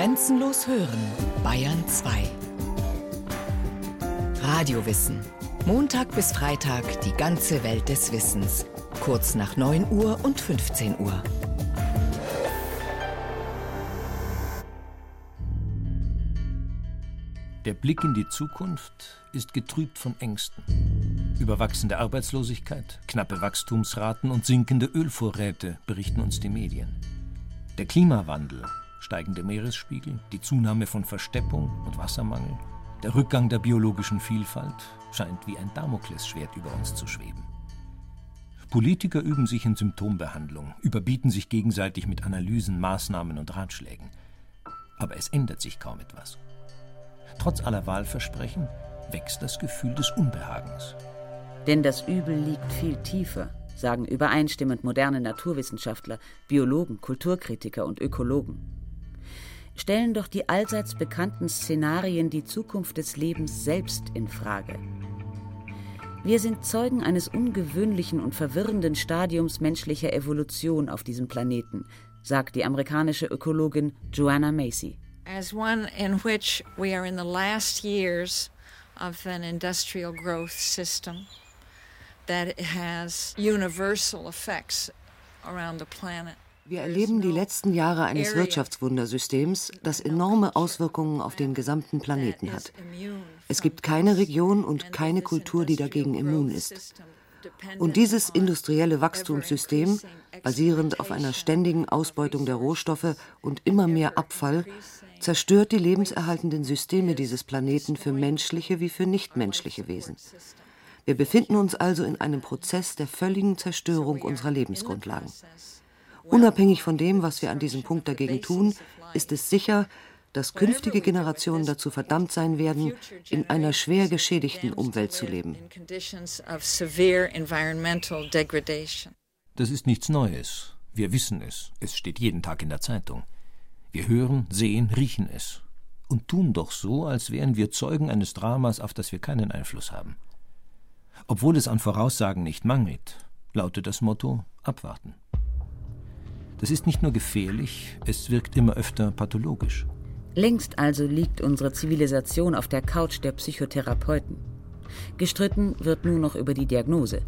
Grenzenlos hören, Bayern 2. Radiowissen. Montag bis Freitag die ganze Welt des Wissens. Kurz nach 9 Uhr und 15 Uhr. Der Blick in die Zukunft ist getrübt von Ängsten. Über wachsende Arbeitslosigkeit, knappe Wachstumsraten und sinkende Ölvorräte berichten uns die Medien. Der Klimawandel, steigende Meeresspiegel, die Zunahme von Versteppung und Wassermangel, der Rückgang der biologischen Vielfalt scheint wie ein Damoklesschwert über uns zu schweben. Politiker üben sich in Symptombehandlung, überbieten sich gegenseitig mit Analysen, Maßnahmen und Ratschlägen. Aber es ändert sich kaum etwas. Trotz aller Wahlversprechen wächst das Gefühl des Unbehagens. Denn das Übel liegt viel tiefer, sagen übereinstimmend moderne Naturwissenschaftler, Biologen, Kulturkritiker und Ökologen. Stellen doch die allseits bekannten Szenarien die Zukunft des Lebens selbst in Frage. Wir sind Zeugen eines ungewöhnlichen und verwirrenden Stadiums menschlicher Evolution auf diesem Planeten, sagt die amerikanische Ökologin Joanna Macy as one in which we are in the last years of an industrial growth system that has universal effects around the planet. Wir erleben die letzten Jahre eines Wirtschaftswundersystems, das enorme Auswirkungen auf den gesamten Planeten hat. Es gibt keine Region und keine Kultur, die dagegen immun ist. Und dieses industrielle Wachstumssystem, basierend auf einer ständigen Ausbeutung der Rohstoffe und immer mehr Abfall, zerstört die lebenserhaltenden Systeme dieses Planeten für menschliche wie für nichtmenschliche Wesen. Wir befinden uns also in einem Prozess der völligen Zerstörung unserer Lebensgrundlagen. Unabhängig von dem, was wir an diesem Punkt dagegen tun, ist es sicher, dass künftige Generationen dazu verdammt sein werden, in einer schwer geschädigten Umwelt zu leben. Das ist nichts Neues. Wir wissen es. Es steht jeden Tag in der Zeitung. Wir hören, sehen, riechen es und tun doch so, als wären wir Zeugen eines Dramas, auf das wir keinen Einfluss haben. Obwohl es an Voraussagen nicht mangelt, lautet das Motto abwarten. Das ist nicht nur gefährlich, es wirkt immer öfter pathologisch. Längst also liegt unsere Zivilisation auf der Couch der Psychotherapeuten. Gestritten wird nur noch über die Diagnose.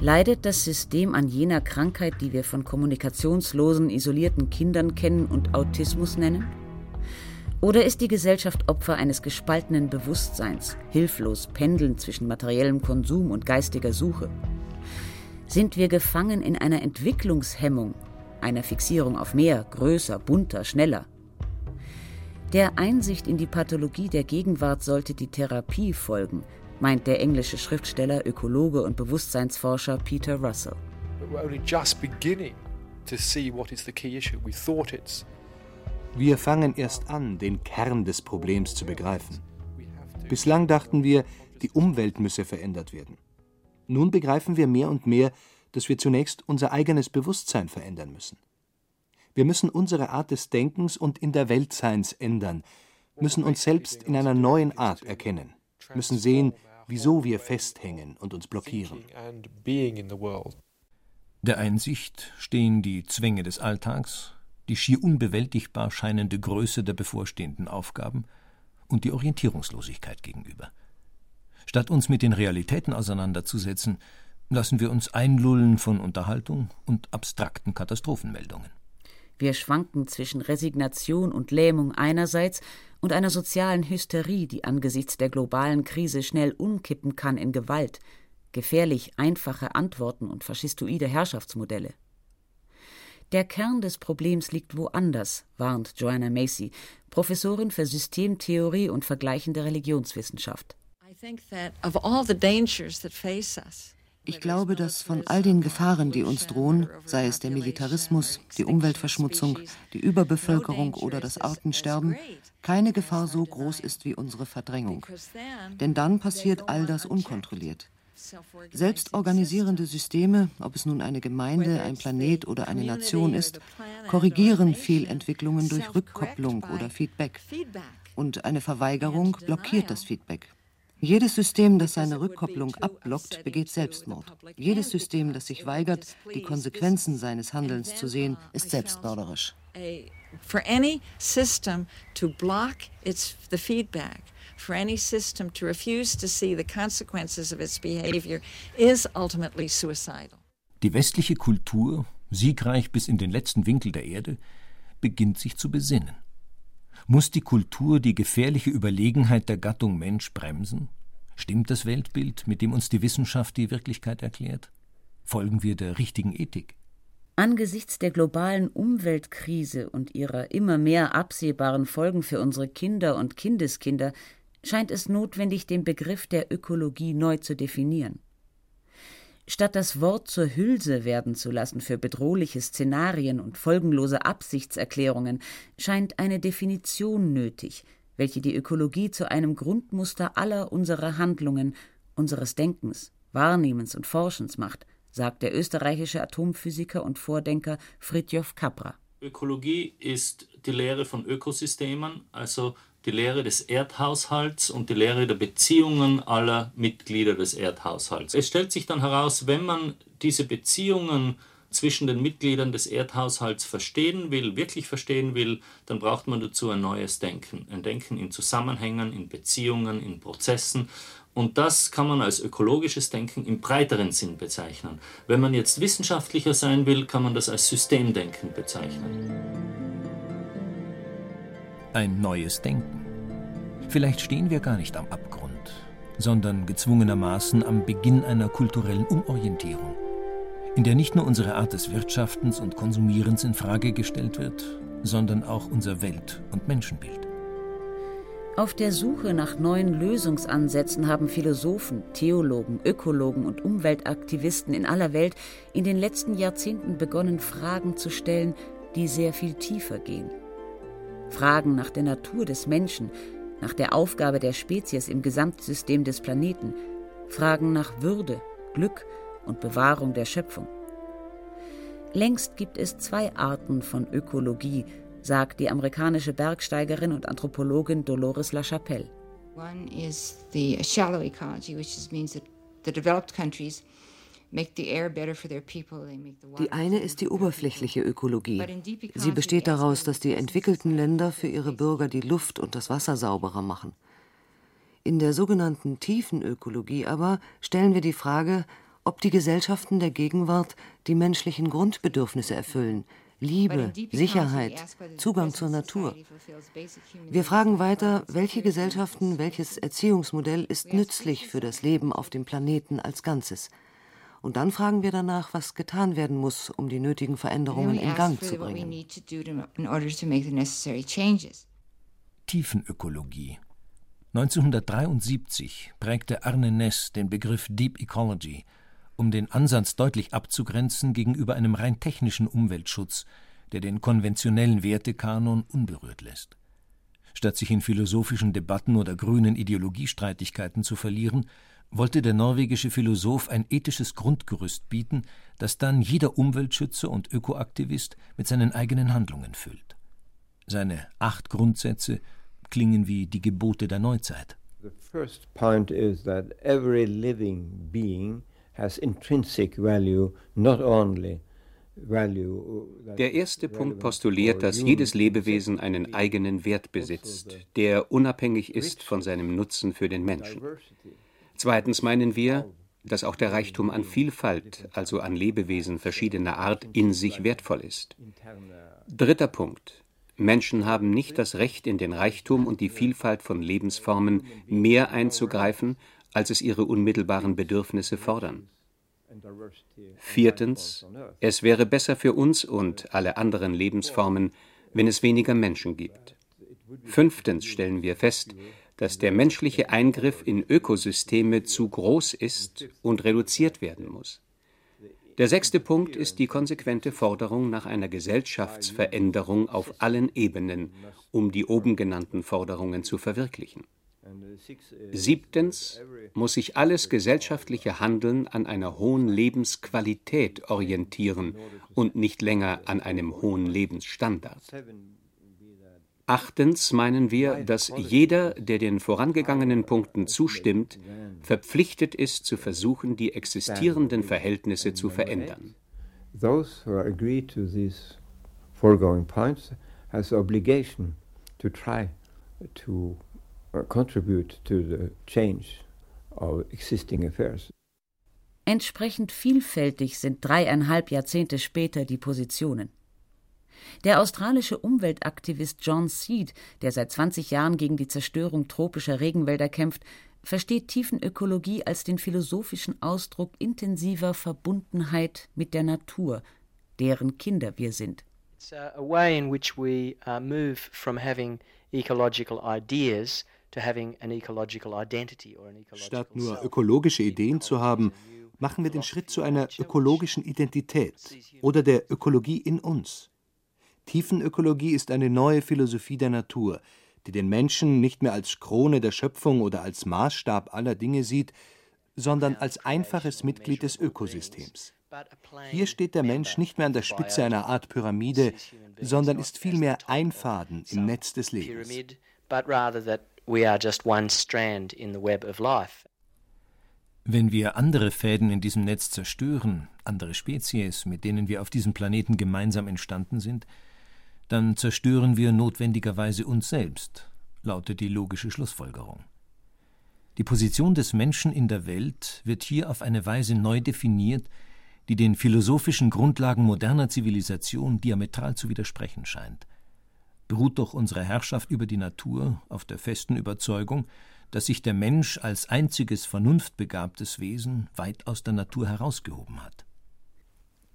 Leidet das System an jener Krankheit, die wir von kommunikationslosen, isolierten Kindern kennen und Autismus nennen? Oder ist die Gesellschaft Opfer eines gespaltenen Bewusstseins, hilflos pendelnd zwischen materiellem Konsum und geistiger Suche? Sind wir gefangen in einer Entwicklungshemmung, einer Fixierung auf mehr, größer, bunter, schneller? Der Einsicht in die Pathologie der Gegenwart sollte die Therapie folgen, meint der englische Schriftsteller, Ökologe und Bewusstseinsforscher Peter Russell. Wir fangen erst an, den Kern des Problems zu begreifen. Bislang dachten wir, die Umwelt müsse verändert werden. Nun begreifen wir mehr und mehr, dass wir zunächst unser eigenes Bewusstsein verändern müssen. Wir müssen unsere Art des Denkens und in der Weltseins ändern, müssen uns selbst in einer neuen Art erkennen, müssen sehen, wieso wir festhängen und uns blockieren. Der Einsicht stehen die Zwänge des Alltags, die schier unbewältigbar scheinende Größe der bevorstehenden Aufgaben und die Orientierungslosigkeit gegenüber. Statt uns mit den Realitäten auseinanderzusetzen, lassen wir uns einlullen von Unterhaltung und abstrakten Katastrophenmeldungen. Wir schwanken zwischen Resignation und Lähmung einerseits und einer sozialen Hysterie, die angesichts der globalen Krise schnell umkippen kann in Gewalt, gefährlich einfache Antworten und faschistoide Herrschaftsmodelle. Der Kern des Problems liegt woanders, warnt Joanna Macy, Professorin für Systemtheorie und vergleichende Religionswissenschaft. I think that of all the dangers that face us, ich glaube, dass von all den Gefahren, die uns drohen, sei es der Militarismus, die Umweltverschmutzung, die Überbevölkerung oder das Artensterben, keine Gefahr so groß ist wie unsere Verdrängung. Denn dann passiert all das unkontrolliert. Selbstorganisierende Systeme, ob es nun eine Gemeinde, ein Planet oder eine Nation ist, korrigieren Fehlentwicklungen durch Rückkopplung oder Feedback. Und eine Verweigerung blockiert das Feedback. Jedes System, das seine Rückkopplung abblockt, begeht Selbstmord. Jedes System, das sich weigert, die Konsequenzen seines Handelns zu sehen, ist selbstmörderisch. For any system to block its the feedback, for any system to refuse to see the consequences of its behavior is ultimately suicidal. Die westliche Kultur, siegreich bis in den letzten Winkel der Erde, beginnt sich zu besinnen. Muss die Kultur die gefährliche Überlegenheit der Gattung Mensch bremsen? Stimmt das Weltbild, mit dem uns die Wissenschaft die Wirklichkeit erklärt? Folgen wir der richtigen Ethik? Angesichts der globalen Umweltkrise und ihrer immer mehr absehbaren Folgen für unsere Kinder und Kindeskinder scheint es notwendig, den Begriff der Ökologie neu zu definieren. Statt das Wort zur Hülse werden zu lassen für bedrohliche Szenarien und folgenlose Absichtserklärungen, scheint eine Definition nötig, welche die Ökologie zu einem Grundmuster aller unserer Handlungen, unseres Denkens, Wahrnehmens und Forschens macht – sagt der österreichische Atomphysiker und Vordenker Fritjof Capra. Ökologie ist die Lehre von Ökosystemen, also die Lehre des Erdhaushalts und die Lehre der Beziehungen aller Mitglieder des Erdhaushalts. Es stellt sich dann heraus, wenn man diese Beziehungen zwischen den Mitgliedern des Erdhaushalts verstehen will, wirklich verstehen will, dann braucht man dazu ein neues Denken. Ein Denken in Zusammenhängen, in Beziehungen, in Prozessen. Und das kann man als ökologisches Denken im breiteren Sinn bezeichnen. Wenn man jetzt wissenschaftlicher sein will, kann man das als Systemdenken bezeichnen. Ein neues Denken. Vielleicht stehen wir gar nicht am Abgrund, sondern gezwungenermaßen am Beginn einer kulturellen Umorientierung, in der nicht nur unsere Art des Wirtschaftens und Konsumierens in Frage gestellt wird, sondern auch unser Welt- und Menschenbild. Auf der Suche nach neuen Lösungsansätzen haben Philosophen, Theologen, Ökologen und Umweltaktivisten in aller Welt in den letzten Jahrzehnten begonnen, Fragen zu stellen, die sehr viel tiefer gehen. Fragen nach der Natur des Menschen, nach der Aufgabe der Spezies im Gesamtsystem des Planeten, Fragen nach Würde, Glück und Bewahrung der Schöpfung. Längst gibt es zwei Arten von Ökologie, sagt die amerikanische Bergsteigerin und Anthropologin Dolores LaChapelle. One is the shallow ecology, which means that the developed countries die eine ist die oberflächliche Ökologie. Sie besteht daraus, dass die entwickelten Länder für ihre Bürger die Luft und das Wasser sauberer machen. In der sogenannten tiefen Ökologie aber stellen wir die Frage, ob die Gesellschaften der Gegenwart die menschlichen Grundbedürfnisse erfüllen, Liebe, Sicherheit, Zugang zur Natur. Wir fragen weiter, welche Gesellschaften, welches Erziehungsmodell ist nützlich für das Leben auf dem Planeten als Ganzes. Und dann fragen wir danach, was getan werden muss, um die nötigen Veränderungen in Gang zu bringen. Tiefenökologie. 1973 prägte Arne Ness den Begriff Deep Ecology – um den Ansatz deutlich abzugrenzen gegenüber einem rein technischen Umweltschutz, der den konventionellen Wertekanon unberührt lässt. Statt sich in philosophischen Debatten oder grünen Ideologiestreitigkeiten zu verlieren, wollte der norwegische Philosoph ein ethisches Grundgerüst bieten, das dann jeder Umweltschützer und Ökoaktivist mit seinen eigenen Handlungen füllt. Seine acht Grundsätze klingen wie die Gebote der Neuzeit. The first point is that every living being has intrinsic value, not only der erste Punkt postuliert, dass jedes Lebewesen einen eigenen Wert besitzt, der unabhängig ist von seinem Nutzen für den Menschen. Zweitens meinen wir, dass auch der Reichtum an Vielfalt, also an Lebewesen verschiedener Art, in sich wertvoll ist. Dritter Punkt. Menschen haben nicht das Recht, in den Reichtum und die Vielfalt von Lebensformen mehr einzugreifen, als es ihre unmittelbaren Bedürfnisse fordern. Viertens, es wäre besser für uns und alle anderen Lebensformen, wenn es weniger Menschen gibt. Fünftens stellen wir fest, dass der menschliche Eingriff in Ökosysteme zu groß ist und reduziert werden muss. Der sechste Punkt ist die konsequente Forderung nach einer Gesellschaftsveränderung auf allen Ebenen, um die oben genannten Forderungen zu verwirklichen. Siebtens muss sich alles gesellschaftliche Handeln an einer hohen Lebensqualität orientieren und nicht länger an einem hohen Lebensstandard. Achtens meinen wir, dass jeder, der den vorangegangenen Punkten zustimmt, verpflichtet ist, zu versuchen, die existierenden Verhältnisse zu verändern. Those who agree to these foregoing points has obligation to try to uh, contribute to the change of existing affairs. Entsprechend vielfältig sind dreieinhalb Jahrzehnte später die Positionen. Der australische Umweltaktivist John Seed, der seit 20 Jahren gegen die Zerstörung tropischer Regenwälder kämpft, versteht Tiefenökologie als den philosophischen Ausdruck intensiver Verbundenheit mit der Natur, deren Kinder wir sind. It's a way in which we uh, move from having ecological ideas Statt nur ökologische Ideen zu haben, machen wir den Schritt zu einer ökologischen Identität oder der Ökologie in uns. Tiefenökologie ist eine neue Philosophie der Natur, die den Menschen nicht mehr als Krone der Schöpfung oder als Maßstab aller Dinge sieht, sondern als einfaches Mitglied des Ökosystems. Hier steht der Mensch nicht mehr an der Spitze einer Art Pyramide, sondern ist vielmehr ein Faden im Netz des Lebens. Wenn wir andere Fäden in diesem Netz zerstören, andere Spezies, mit denen wir auf diesem Planeten gemeinsam entstanden sind, dann zerstören wir notwendigerweise uns selbst, lautet die logische Schlussfolgerung. Die Position des Menschen in der Welt wird hier auf eine Weise neu definiert, die den philosophischen Grundlagen moderner Zivilisation diametral zu widersprechen scheint. Beruht doch unsere Herrschaft über die Natur auf der festen Überzeugung, dass sich der Mensch als einziges vernunftbegabtes Wesen weit aus der Natur herausgehoben hat.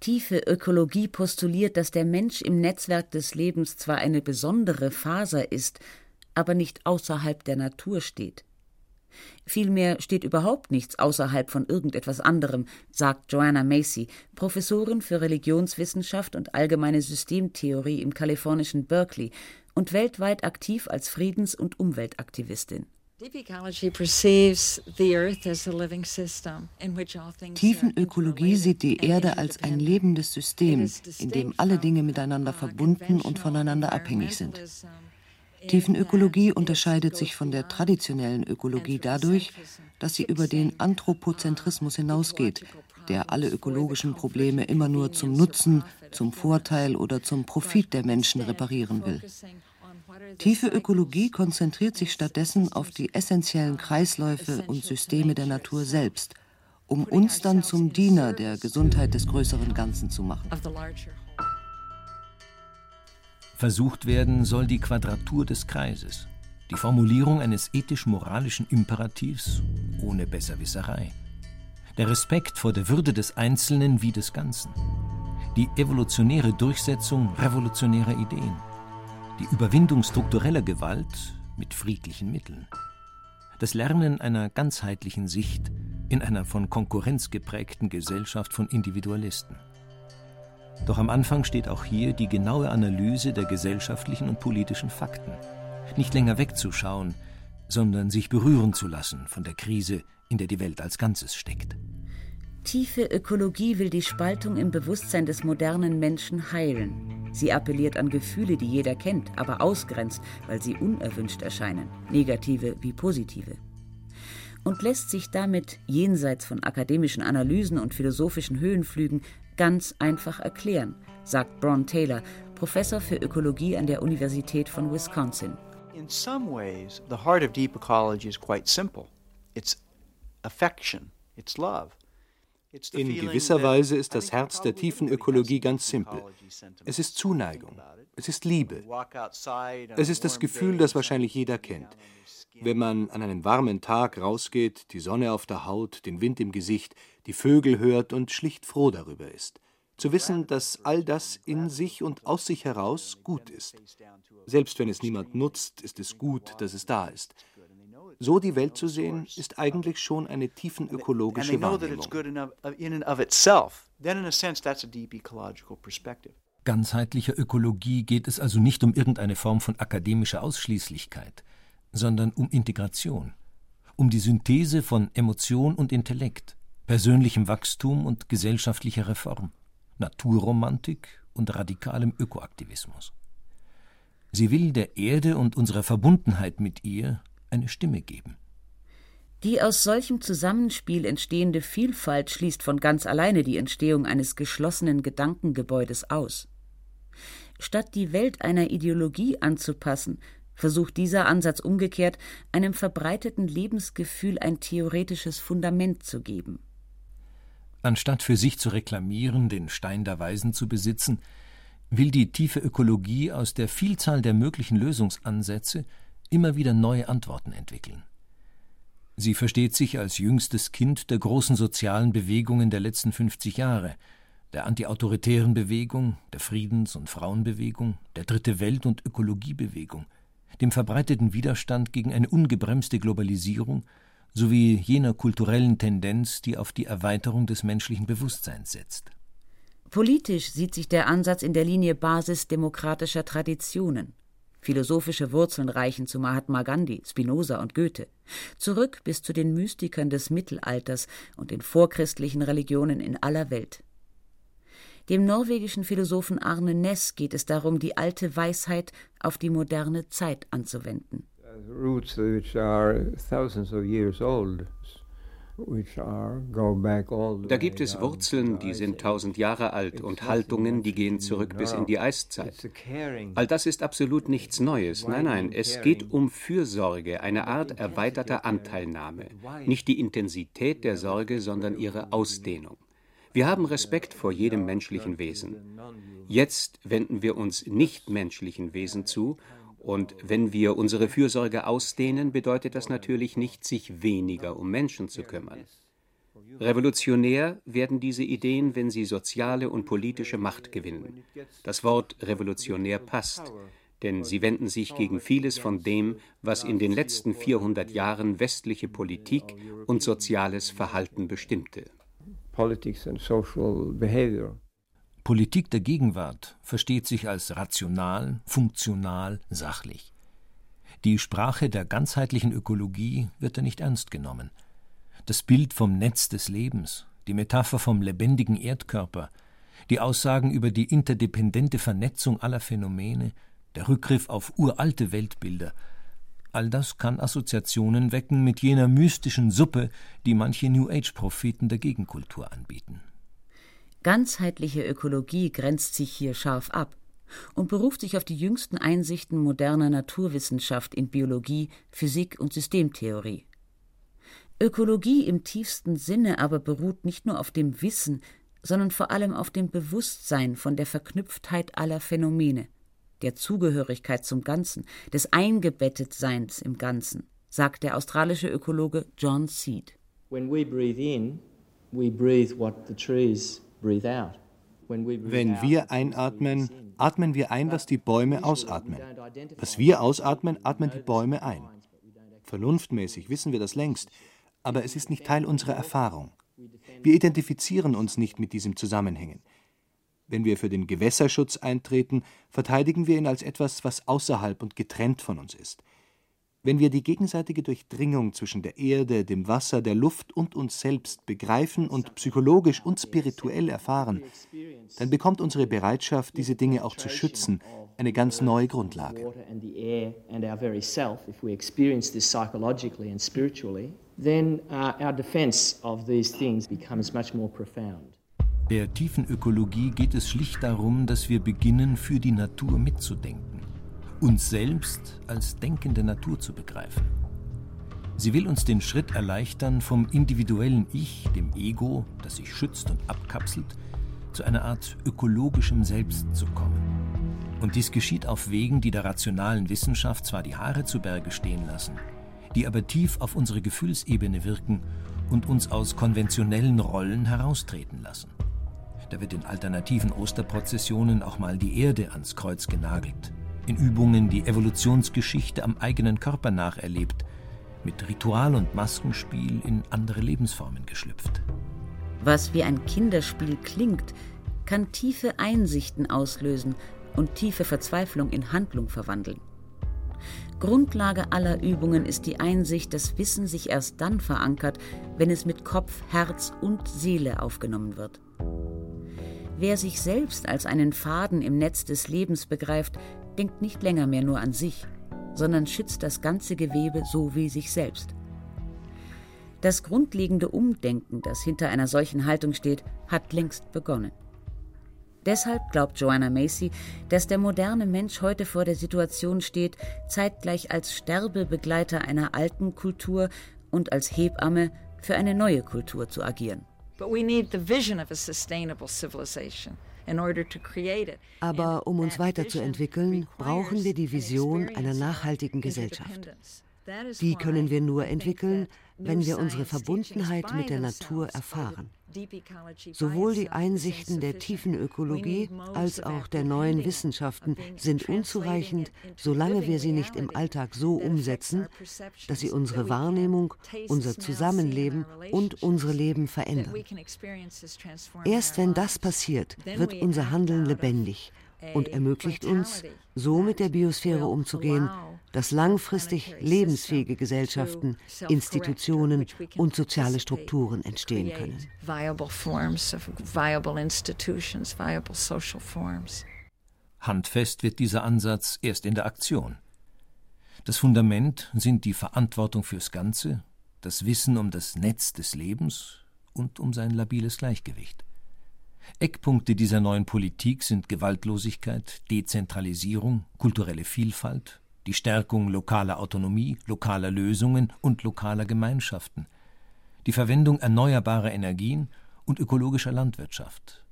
Tiefe Ökologie postuliert, dass der Mensch im Netzwerk des Lebens zwar eine besondere Faser ist, aber nicht außerhalb der Natur steht. Vielmehr steht überhaupt nichts außerhalb von irgendetwas anderem, sagt Joanna Macy, Professorin für Religionswissenschaft und allgemeine Systemtheorie im kalifornischen Berkeley und weltweit aktiv als Friedens- und Umweltaktivistin. Tiefenökologie sieht die Erde als ein lebendes System, in dem alle Dinge miteinander verbunden und voneinander abhängig sind. Tiefenökologie unterscheidet sich von der traditionellen Ökologie dadurch, dass sie über den Anthropozentrismus hinausgeht, der alle ökologischen Probleme immer nur zum Nutzen, zum Vorteil oder zum Profit der Menschen reparieren will. Tiefe Ökologie konzentriert sich stattdessen auf die essentiellen Kreisläufe und Systeme der Natur selbst, um uns dann zum Diener der Gesundheit des größeren Ganzen zu machen. Versucht werden soll die Quadratur des Kreises, die Formulierung eines ethisch-moralischen Imperativs ohne Besserwisserei, der Respekt vor der Würde des Einzelnen wie des Ganzen, die evolutionäre Durchsetzung revolutionärer Ideen die Überwindung struktureller Gewalt mit friedlichen Mitteln, das Lernen einer ganzheitlichen Sicht in einer von Konkurrenz geprägten Gesellschaft von Individualisten. Doch am Anfang steht auch hier die genaue Analyse der gesellschaftlichen und politischen Fakten. Nicht länger wegzuschauen, sondern sich berühren zu lassen von der Krise, in der die Welt als Ganzes steckt. Tiefe Ökologie will die Spaltung im Bewusstsein des modernen Menschen heilen. Sie appelliert an Gefühle, die jeder kennt, aber ausgrenzt, weil sie unerwünscht erscheinen, negative wie positive. Und lässt sich damit, jenseits von akademischen Analysen und philosophischen Höhenflügen, ganz einfach erklären, sagt Bron Taylor, Professor für Ökologie an der Universität von Wisconsin. In some ways, the heart of deep ecology is quite simple. It's affection, it's love. In gewisser Weise ist das Herz der tiefen Ökologie ganz simpel. Es ist Zuneigung, es ist Liebe. Es ist das Gefühl, das wahrscheinlich jeder kennt. Wenn man an einem warmen Tag rausgeht, die Sonne auf der Haut, den Wind im Gesicht, die Vögel hört und schlicht froh darüber ist. Zu wissen, dass all das in sich und aus sich heraus gut ist. Selbst wenn es niemand nutzt, ist es gut, dass es da ist. So die Welt zu sehen, ist eigentlich schon eine tiefenökologische Wahrnehmung. Ganzheitlicher Ökologie geht es also nicht um irgendeine Form von akademischer Ausschließlichkeit, sondern um Integration, um die Synthese von Emotion und Intellekt, persönlichem Wachstum und gesellschaftlicher Reform, Naturromantik und radikalem Ökoaktivismus. Sie will der Erde und unserer Verbundenheit mit ihr eine Stimme geben. Die aus solchem Zusammenspiel entstehende Vielfalt schließt von ganz alleine die Entstehung eines geschlossenen Gedankengebäudes aus. Statt die Welt einer Ideologie anzupassen, versucht dieser Ansatz umgekehrt, einem verbreiteten Lebensgefühl ein theoretisches Fundament zu geben. Anstatt für sich zu reklamieren, den Stein der Weisen zu besitzen, will die tiefe Ökologie aus der Vielzahl der möglichen Lösungsansätze immer wieder neue Antworten entwickeln. Sie versteht sich als jüngstes Kind der großen sozialen Bewegungen der letzten 50 Jahre, der antiautoritären Bewegung, der Friedens- und Frauenbewegung, der Dritte Welt- und Ökologiebewegung, dem verbreiteten Widerstand gegen eine ungebremste Globalisierung sowie jener kulturellen Tendenz, die auf die Erweiterung des menschlichen Bewusstseins setzt. Politisch sieht sich der Ansatz in der Linie basisdemokratischer Traditionen. Philosophische Wurzeln reichen zu Mahatma Gandhi, Spinoza und Goethe, zurück bis zu den Mystikern des Mittelalters und den vorchristlichen Religionen in aller Welt. Dem norwegischen Philosophen Arne Ness geht es darum, die alte Weisheit auf die moderne Zeit anzuwenden. Roots which are thousands of years old. Da gibt es Wurzeln, die sind tausend Jahre alt und Haltungen, die gehen zurück bis in die Eiszeit. All das ist absolut nichts Neues. Nein, nein, es geht um Fürsorge, eine Art erweiterter Anteilnahme. Nicht die Intensität der Sorge, sondern ihre Ausdehnung. Wir haben Respekt vor jedem menschlichen Wesen. Jetzt wenden wir uns nichtmenschlichen Wesen zu und wenn wir unsere Fürsorge ausdehnen, bedeutet das natürlich nicht, sich weniger um Menschen zu kümmern. Revolutionär werden diese Ideen, wenn sie soziale und politische Macht gewinnen. Das Wort revolutionär passt, denn sie wenden sich gegen vieles von dem, was in den letzten 400 Jahren westliche Politik und soziales Verhalten bestimmte politics and social behavior. Politik der Gegenwart versteht sich als rational, funktional, sachlich. Die Sprache der ganzheitlichen Ökologie wird da nicht ernst genommen. Das Bild vom Netz des Lebens, die Metapher vom lebendigen Erdkörper, die Aussagen über die interdependente Vernetzung aller Phänomene, der Rückgriff auf uralte Weltbilder All das kann Assoziationen wecken mit jener mystischen Suppe, die manche New Age-Propheten der Gegenkultur anbieten. Ganzheitliche Ökologie grenzt sich hier scharf ab und beruft sich auf die jüngsten Einsichten moderner Naturwissenschaft in Biologie, Physik und Systemtheorie. Ökologie im tiefsten Sinne aber beruht nicht nur auf dem Wissen, sondern vor allem auf dem Bewusstsein von der Verknüpftheit aller Phänomene der Zugehörigkeit zum Ganzen, des Eingebettetseins im Ganzen, sagt der australische Ökologe John Seed. Wenn wir einatmen, atmen wir ein, was die Bäume ausatmen. Was wir ausatmen, atmen die Bäume ein. Vernunftmäßig wissen wir das längst, aber es ist nicht Teil unserer Erfahrung. Wir identifizieren uns nicht mit diesem Zusammenhängen. Wenn wir für den Gewässerschutz eintreten, verteidigen wir ihn als etwas, was außerhalb und getrennt von uns ist. Wenn wir die gegenseitige Durchdringung zwischen der Erde, dem Wasser, der Luft und uns selbst begreifen und psychologisch und spirituell erfahren, dann bekommt unsere Bereitschaft, diese Dinge auch zu schützen, eine ganz neue Grundlage. Uh, our defense of these things becomes much more profound. Der tiefen Ökologie geht es schlicht darum, dass wir beginnen, für die Natur mitzudenken, uns selbst als denkende Natur zu begreifen. Sie will uns den Schritt erleichtern, vom individuellen Ich, dem Ego, das sich schützt und abkapselt, zu einer Art ökologischem Selbst zu kommen. Und dies geschieht auf Wegen, die der rationalen Wissenschaft zwar die Haare zu Berge stehen lassen, die aber tief auf unsere Gefühlsebene wirken und uns aus konventionellen Rollen heraustreten lassen. Da wird in alternativen Osterprozessionen auch mal die Erde ans Kreuz genagelt, in Übungen die Evolutionsgeschichte am eigenen Körper nacherlebt, mit Ritual und Maskenspiel in andere Lebensformen geschlüpft. Was wie ein Kinderspiel klingt, kann tiefe Einsichten auslösen und tiefe Verzweiflung in Handlung verwandeln. Grundlage aller Übungen ist die Einsicht, dass Wissen sich erst dann verankert, wenn es mit Kopf, Herz und Seele aufgenommen wird. Wer sich selbst als einen Faden im Netz des Lebens begreift, denkt nicht länger mehr nur an sich, sondern schützt das ganze Gewebe so wie sich selbst. Das grundlegende Umdenken, das hinter einer solchen Haltung steht, hat längst begonnen. Deshalb glaubt Joanna Macy, dass der moderne Mensch heute vor der Situation steht, zeitgleich als Sterbebegleiter einer alten Kultur und als Hebamme für eine neue Kultur zu agieren. Aber um uns weiterzuentwickeln, brauchen wir die Vision einer nachhaltigen Gesellschaft. Die können wir nur entwickeln, wenn wir unsere Verbundenheit mit der Natur erfahren. Sowohl die Einsichten der tiefen Ökologie als auch der neuen Wissenschaften sind unzureichend, solange wir sie nicht im Alltag so umsetzen, dass sie unsere Wahrnehmung, unser Zusammenleben und unsere Leben verändern. Erst wenn das passiert, wird unser Handeln lebendig und ermöglicht uns, so mit der Biosphäre umzugehen, dass langfristig lebensfähige Gesellschaften, Institutionen und soziale Strukturen entstehen können. Handfest wird dieser Ansatz erst in der Aktion. Das Fundament sind die Verantwortung fürs Ganze, das Wissen um das Netz des Lebens und um sein labiles Gleichgewicht. Eckpunkte dieser neuen Politik sind Gewaltlosigkeit, Dezentralisierung, kulturelle Vielfalt, die Stärkung lokaler Autonomie, lokaler Lösungen und lokaler Gemeinschaften, die Verwendung erneuerbarer Energien und ökologischer Landwirtschaft,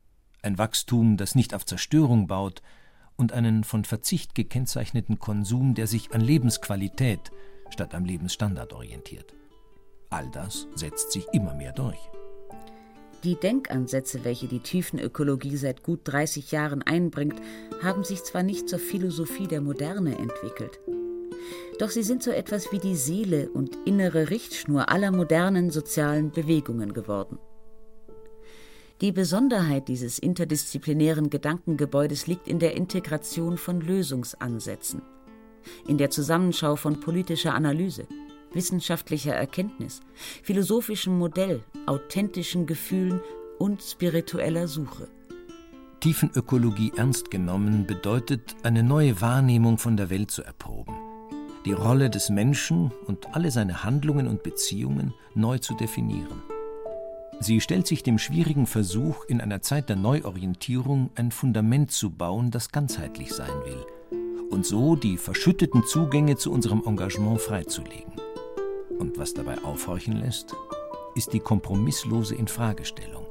ein Wachstum, das nicht auf Zerstörung baut, und einen von Verzicht gekennzeichneten Konsum, der sich an Lebensqualität statt am Lebensstandard orientiert. All das setzt sich immer mehr durch. Die Denkansätze, welche die Tiefenökologie seit gut 30 Jahren einbringt, haben sich zwar nicht zur Philosophie der Moderne entwickelt, doch sie sind so etwas wie die Seele und innere Richtschnur aller modernen sozialen Bewegungen geworden. Die Besonderheit dieses interdisziplinären Gedankengebäudes liegt in der Integration von Lösungsansätzen, in der Zusammenschau von politischer Analyse, wissenschaftlicher Erkenntnis, philosophischem Modell, authentischen Gefühlen und spiritueller Suche. Tiefenökologie ernst genommen bedeutet, eine neue Wahrnehmung von der Welt zu erproben, die Rolle des Menschen und alle seine Handlungen und Beziehungen neu zu definieren. Sie stellt sich dem schwierigen Versuch, in einer Zeit der Neuorientierung ein Fundament zu bauen, das ganzheitlich sein will und so die verschütteten Zugänge zu unserem Engagement freizulegen. Und was dabei aufhorchen lässt, ist die kompromisslose Infragestellung.